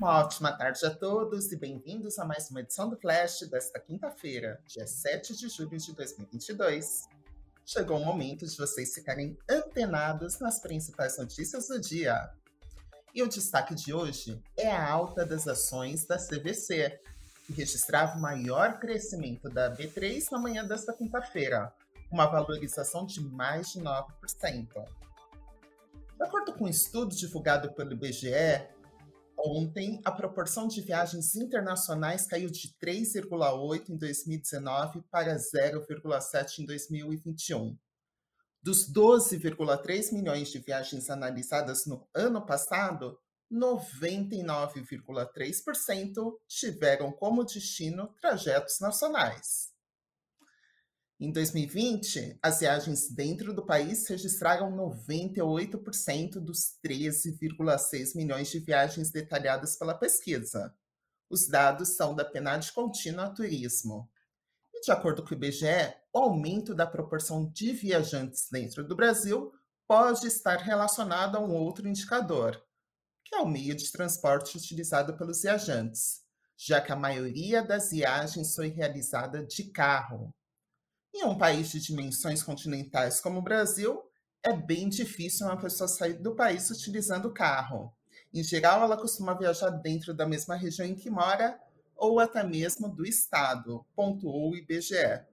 Uma ótima tarde a todos e bem-vindos a mais uma edição do Flash desta quinta-feira, dia 7 de julho de 2022. Chegou o momento de vocês ficarem antenados nas principais notícias do dia. E o destaque de hoje é a alta das ações da CVC, que registrava o maior crescimento da B3 na manhã desta quinta-feira, uma valorização de mais de 9%. De acordo com um estudo divulgado pelo IBGE, Ontem, a proporção de viagens internacionais caiu de 3,8 em 2019 para 0,7 em 2021. Dos 12,3 milhões de viagens analisadas no ano passado, 99,3% tiveram como destino trajetos nacionais. Em 2020, as viagens dentro do país registraram 98% dos 13,6 milhões de viagens detalhadas pela pesquisa. Os dados são da PNAD Contínua Turismo. E de acordo com o IBGE, o aumento da proporção de viajantes dentro do Brasil pode estar relacionado a um outro indicador, que é o meio de transporte utilizado pelos viajantes, já que a maioria das viagens foi realizada de carro, em um país de dimensões continentais como o Brasil, é bem difícil uma pessoa sair do país utilizando carro. Em geral, ela costuma viajar dentro da mesma região em que mora ou até mesmo do estado, pontuou o IBGE.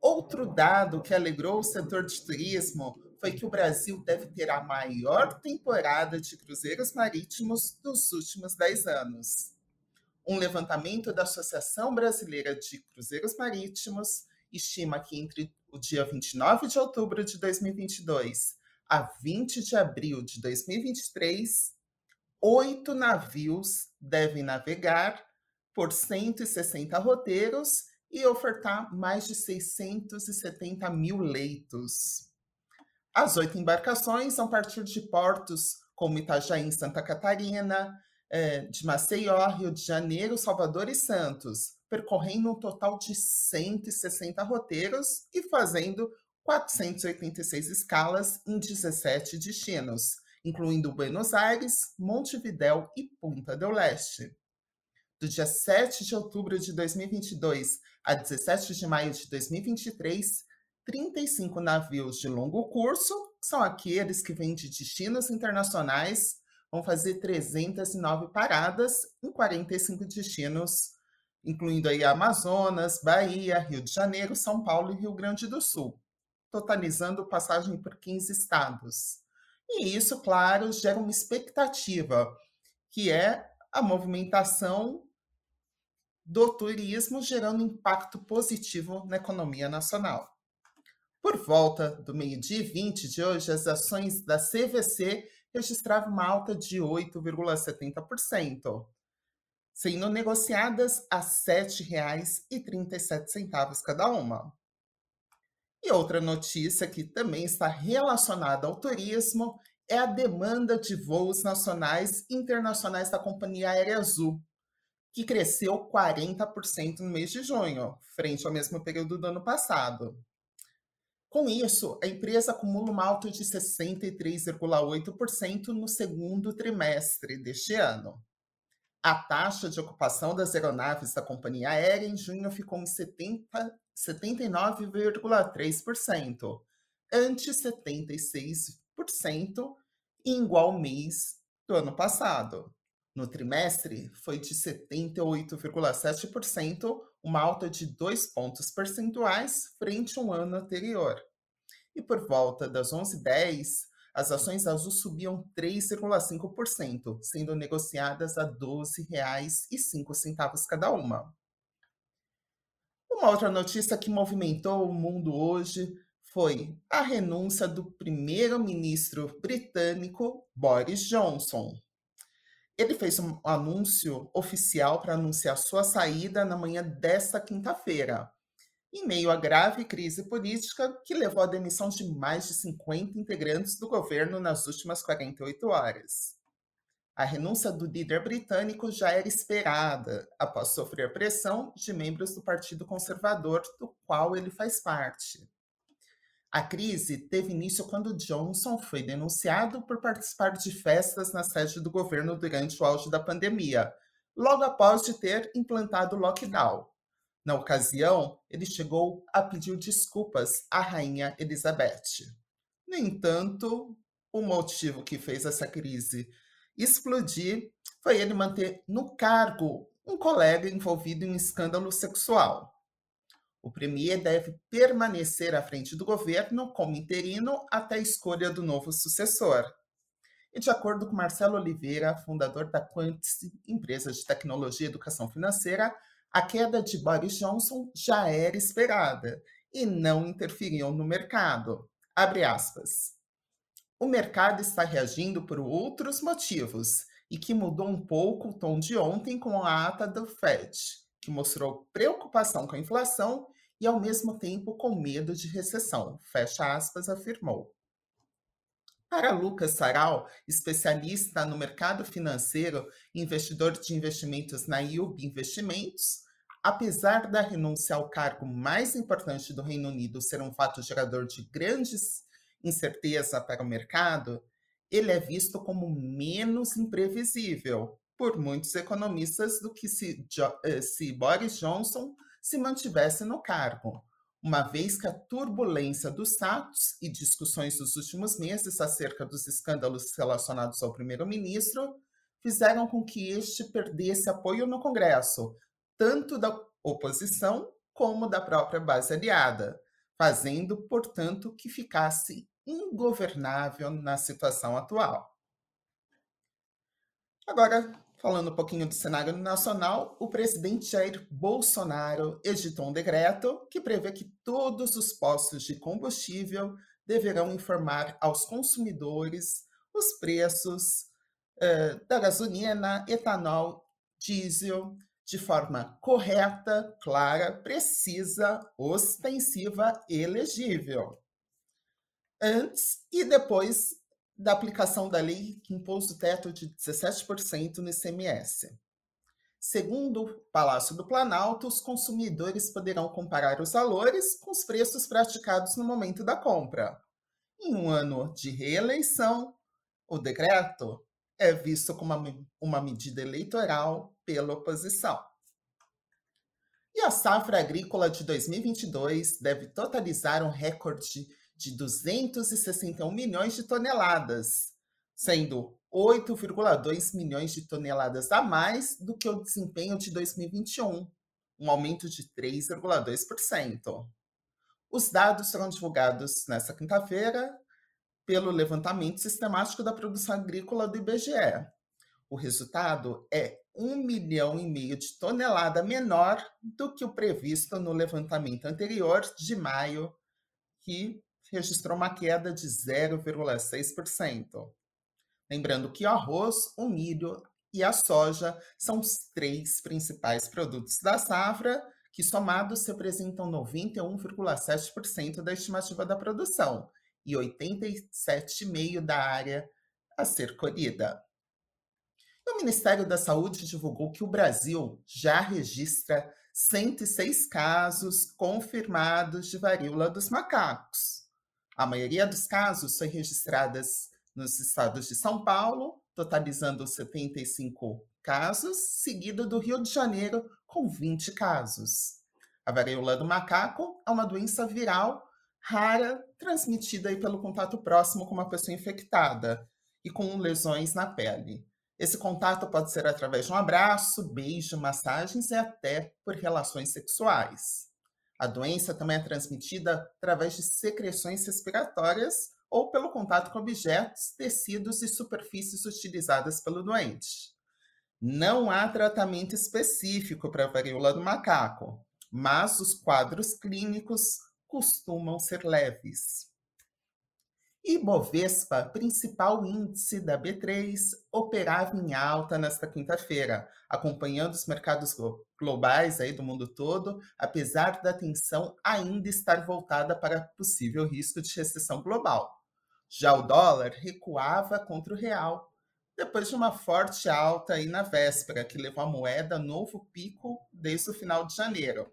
Outro dado que alegrou o setor de turismo foi que o Brasil deve ter a maior temporada de cruzeiros marítimos dos últimos 10 anos. Um levantamento da Associação Brasileira de Cruzeiros Marítimos estima que entre o dia 29 de outubro de 2022 a 20 de abril de 2023, oito navios devem navegar por 160 roteiros e ofertar mais de 670 mil leitos. As oito embarcações vão partir de portos como Itajaí, em Santa Catarina, eh, de Maceió, Rio de Janeiro, Salvador e Santos, percorrendo um total de 160 roteiros e fazendo 486 escalas em 17 destinos, incluindo Buenos Aires, Montevidéu e Punta del Leste. Do dia 7 de outubro de 2022 a 17 de maio de 2023, 35 navios de longo curso, são aqueles que vêm de destinos internacionais, vão fazer 309 paradas em 45 destinos incluindo aí Amazonas, Bahia, Rio de Janeiro, São Paulo e Rio Grande do Sul, totalizando passagem por 15 estados. E isso, claro, gera uma expectativa, que é a movimentação do turismo gerando impacto positivo na economia nacional. Por volta do meio-dia 20 de hoje, as ações da CVC registravam uma alta de 8,70%, sendo negociadas a R$ 7,37 cada uma. E outra notícia que também está relacionada ao turismo é a demanda de voos nacionais e internacionais da Companhia Aérea Azul, que cresceu 40% no mês de junho, frente ao mesmo período do ano passado. Com isso, a empresa acumula uma alta de 63,8% no segundo trimestre deste ano. A taxa de ocupação das aeronaves da companhia aérea em junho ficou em 79,3%, ante 76% em igual mês do ano passado. No trimestre, foi de 78,7%, uma alta de dois pontos percentuais frente ao ano anterior. E por volta das 11h10, as ações Azul subiam 3,5%, sendo negociadas a R$ 12,05 cada uma. Uma outra notícia que movimentou o mundo hoje foi a renúncia do primeiro-ministro britânico Boris Johnson. Ele fez um anúncio oficial para anunciar sua saída na manhã desta quinta-feira, em meio à grave crise política que levou à demissão de mais de 50 integrantes do governo nas últimas 48 horas. A renúncia do líder britânico já era esperada, após sofrer pressão de membros do Partido Conservador, do qual ele faz parte. A crise teve início quando Johnson foi denunciado por participar de festas na sede do governo durante o auge da pandemia, logo após de ter implantado o lockdown. Na ocasião, ele chegou a pedir desculpas à rainha Elizabeth. No entanto, o motivo que fez essa crise explodir foi ele manter no cargo um colega envolvido em um escândalo sexual. O premier deve permanecer à frente do governo como interino até a escolha do novo sucessor. E de acordo com Marcelo Oliveira, fundador da Quantis, empresa de tecnologia e educação financeira, a queda de Boris Johnson já era esperada e não interferiu no mercado. Abre aspas. O mercado está reagindo por outros motivos e que mudou um pouco o tom de ontem com a ata do Fed, que mostrou preocupação com a inflação e, ao mesmo tempo, com medo de recessão, fecha aspas, afirmou. Para Lucas Saral, especialista no mercado financeiro e investidor de investimentos na IUB Investimentos, apesar da renúncia ao cargo mais importante do Reino Unido ser um fato gerador de grandes incerteza para o mercado, ele é visto como menos imprevisível por muitos economistas do que se, eh, se Boris Johnson se mantivesse no cargo, uma vez que a turbulência dos status e discussões dos últimos meses acerca dos escândalos relacionados ao primeiro-ministro fizeram com que este perdesse apoio no Congresso, tanto da oposição como da própria base aliada, fazendo, portanto, que ficasse ingovernável na situação atual. Agora, falando um pouquinho do cenário nacional, o presidente Jair Bolsonaro editou um decreto que prevê que todos os postos de combustível deverão informar aos consumidores os preços uh, da gasolina, etanol, diesel, de forma correta, clara, precisa, ostensiva e legível. Antes e depois da aplicação da lei que impôs o teto de 17% no ICMS. Segundo o Palácio do Planalto, os consumidores poderão comparar os valores com os preços praticados no momento da compra. Em um ano de reeleição, o decreto é visto como uma, uma medida eleitoral pela oposição. E a safra agrícola de 2022 deve totalizar um recorde de 261 milhões de toneladas, sendo 8,2 milhões de toneladas a mais do que o desempenho de 2021, um aumento de 3,2%. Os dados serão divulgados nesta quinta-feira pelo levantamento sistemático da produção agrícola do IBGE. O resultado é 1 milhão e meio de tonelada menor do que o previsto no levantamento anterior de maio, que registrou uma queda de 0,6%. Lembrando que o arroz, o milho e a soja são os três principais produtos da safra, que somados representam 91,7% da estimativa da produção e 87,5% da área a ser colhida. O Ministério da Saúde divulgou que o Brasil já registra 106 casos confirmados de varíola dos macacos. A maioria dos casos foi registradas nos estados de São Paulo, totalizando 75 casos, seguido do Rio de Janeiro, com 20 casos. A varíola do macaco é uma doença viral rara, transmitida pelo contato próximo com uma pessoa infectada e com lesões na pele. Esse contato pode ser através de um abraço, beijo, massagens e até por relações sexuais. A doença também é transmitida através de secreções respiratórias ou pelo contato com objetos, tecidos e superfícies utilizadas pelo doente. Não há tratamento específico para a varíola do macaco, mas os quadros clínicos costumam ser leves. Ibovespa, principal índice da B3, operava em alta nesta quinta-feira, acompanhando os mercados globais aí do mundo todo, apesar da atenção ainda estar voltada para possível risco de recessão global. Já o dólar recuava contra o real, depois de uma forte alta aí na véspera, que levou a moeda a novo pico desde o final de janeiro.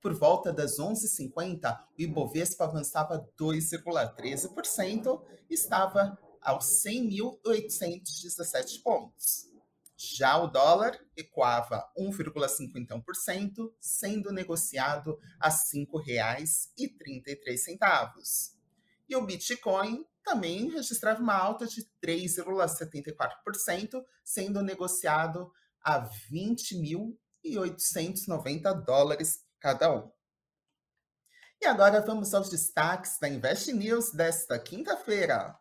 Por volta das 11h50, o Ibovespa avançava 2,13% e estava aos 100.817 pontos. Já o dólar ecoava 1,51%, sendo negociado a R$ 5,33. E o Bitcoin também registrava uma alta de 3,74%, sendo negociado a 20.890 dólares cada um. E agora vamos aos destaques da Invest News desta quinta-feira.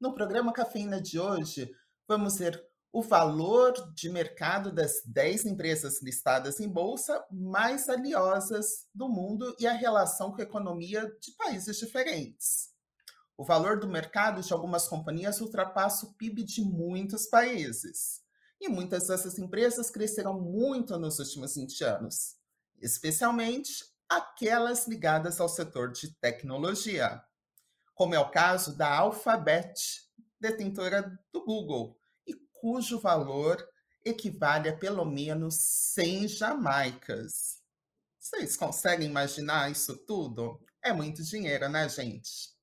No programa Cafeína de hoje, vamos ver o valor de mercado das 10 empresas listadas em bolsa mais valiosas do mundo e a relação com a economia de países diferentes. O valor do mercado de algumas companhias ultrapassa o PIB de muitos países. E muitas dessas empresas cresceram muito nos últimos 20 anos, especialmente aquelas ligadas ao setor de tecnologia, como é o caso da Alphabet, detentora do Google, e cujo valor equivale a pelo menos 100 jamaicas. Vocês conseguem imaginar isso tudo? É muito dinheiro, né, gente?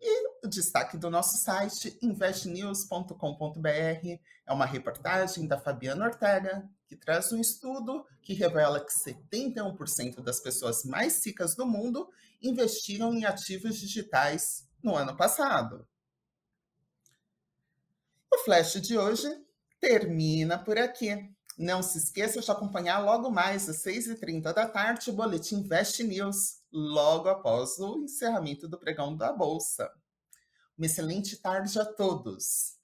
E o destaque do nosso site, investnews.com.br, é uma reportagem da Fabiana Ortega, que traz um estudo que revela que 71% das pessoas mais ricas do mundo investiram em ativos digitais no ano passado. O flash de hoje termina por aqui. Não se esqueça de acompanhar logo mais às 6h30 da tarde o Boletim Invest News, logo após o encerramento do pregão da Bolsa. Uma excelente tarde a todos.